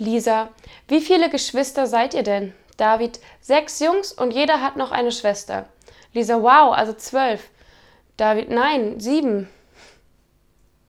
Lisa, wie viele Geschwister seid ihr denn? David, sechs Jungs und jeder hat noch eine Schwester. Lisa, wow, also zwölf. David, nein, sieben.